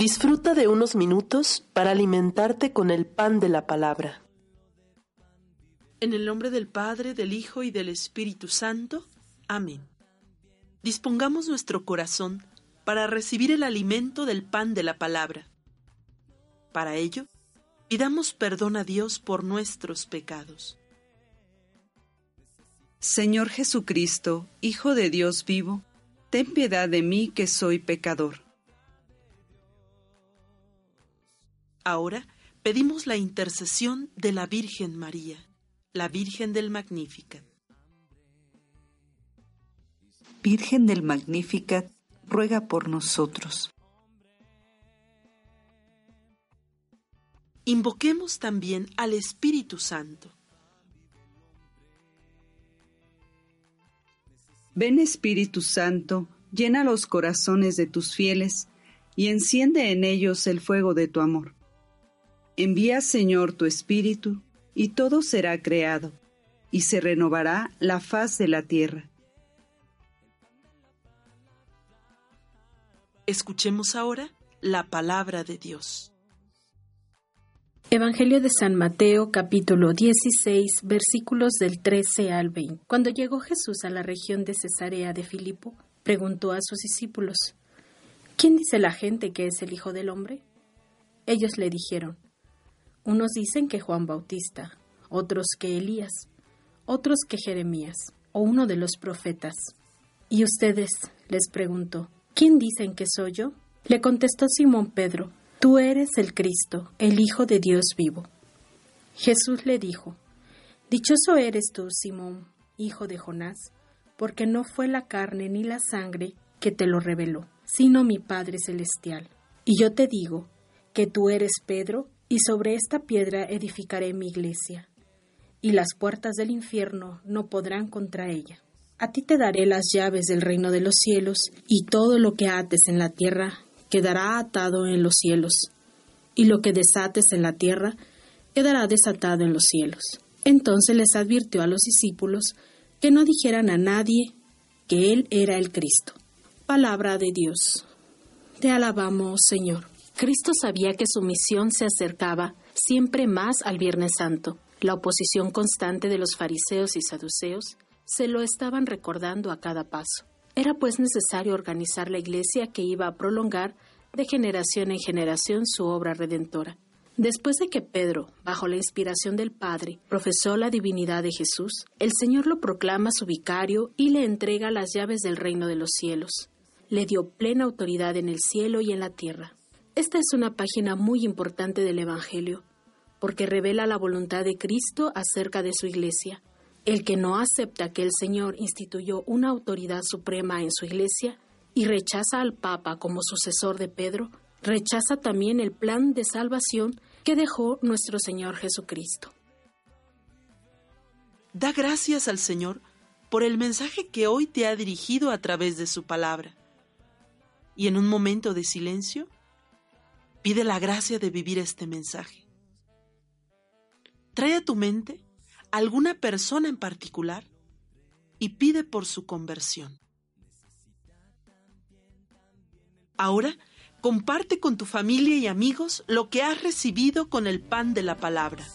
Disfruta de unos minutos para alimentarte con el pan de la palabra. En el nombre del Padre, del Hijo y del Espíritu Santo. Amén. Dispongamos nuestro corazón para recibir el alimento del pan de la palabra. Para ello, pidamos perdón a Dios por nuestros pecados. Señor Jesucristo, Hijo de Dios vivo, ten piedad de mí que soy pecador. Ahora pedimos la intercesión de la Virgen María, la Virgen del Magnificat. Virgen del Magnificat, ruega por nosotros. Invoquemos también al Espíritu Santo. Ven Espíritu Santo, llena los corazones de tus fieles y enciende en ellos el fuego de tu amor. Envía, Señor, tu Espíritu, y todo será creado, y se renovará la faz de la tierra. Escuchemos ahora la palabra de Dios. Evangelio de San Mateo capítulo 16 versículos del 13 al 20. Cuando llegó Jesús a la región de Cesarea de Filipo, preguntó a sus discípulos, ¿quién dice la gente que es el Hijo del Hombre? Ellos le dijeron, unos dicen que Juan Bautista, otros que Elías, otros que Jeremías o uno de los profetas. ¿Y ustedes? les preguntó, ¿quién dicen que soy yo? Le contestó Simón Pedro, Tú eres el Cristo, el Hijo de Dios vivo. Jesús le dijo, Dichoso eres tú, Simón, hijo de Jonás, porque no fue la carne ni la sangre que te lo reveló, sino mi Padre Celestial. Y yo te digo que tú eres Pedro, y sobre esta piedra edificaré mi iglesia, y las puertas del infierno no podrán contra ella. A ti te daré las llaves del reino de los cielos, y todo lo que ates en la tierra quedará atado en los cielos, y lo que desates en la tierra quedará desatado en los cielos. Entonces les advirtió a los discípulos que no dijeran a nadie que Él era el Cristo. Palabra de Dios. Te alabamos, Señor. Cristo sabía que su misión se acercaba siempre más al Viernes Santo. La oposición constante de los fariseos y saduceos se lo estaban recordando a cada paso. Era pues necesario organizar la iglesia que iba a prolongar de generación en generación su obra redentora. Después de que Pedro, bajo la inspiración del Padre, profesó la divinidad de Jesús, el Señor lo proclama su vicario y le entrega las llaves del reino de los cielos. Le dio plena autoridad en el cielo y en la tierra. Esta es una página muy importante del Evangelio, porque revela la voluntad de Cristo acerca de su iglesia. El que no acepta que el Señor instituyó una autoridad suprema en su iglesia y rechaza al Papa como sucesor de Pedro, rechaza también el plan de salvación que dejó nuestro Señor Jesucristo. Da gracias al Señor por el mensaje que hoy te ha dirigido a través de su palabra. Y en un momento de silencio, Pide la gracia de vivir este mensaje. Trae a tu mente alguna persona en particular y pide por su conversión. Ahora, comparte con tu familia y amigos lo que has recibido con el pan de la palabra.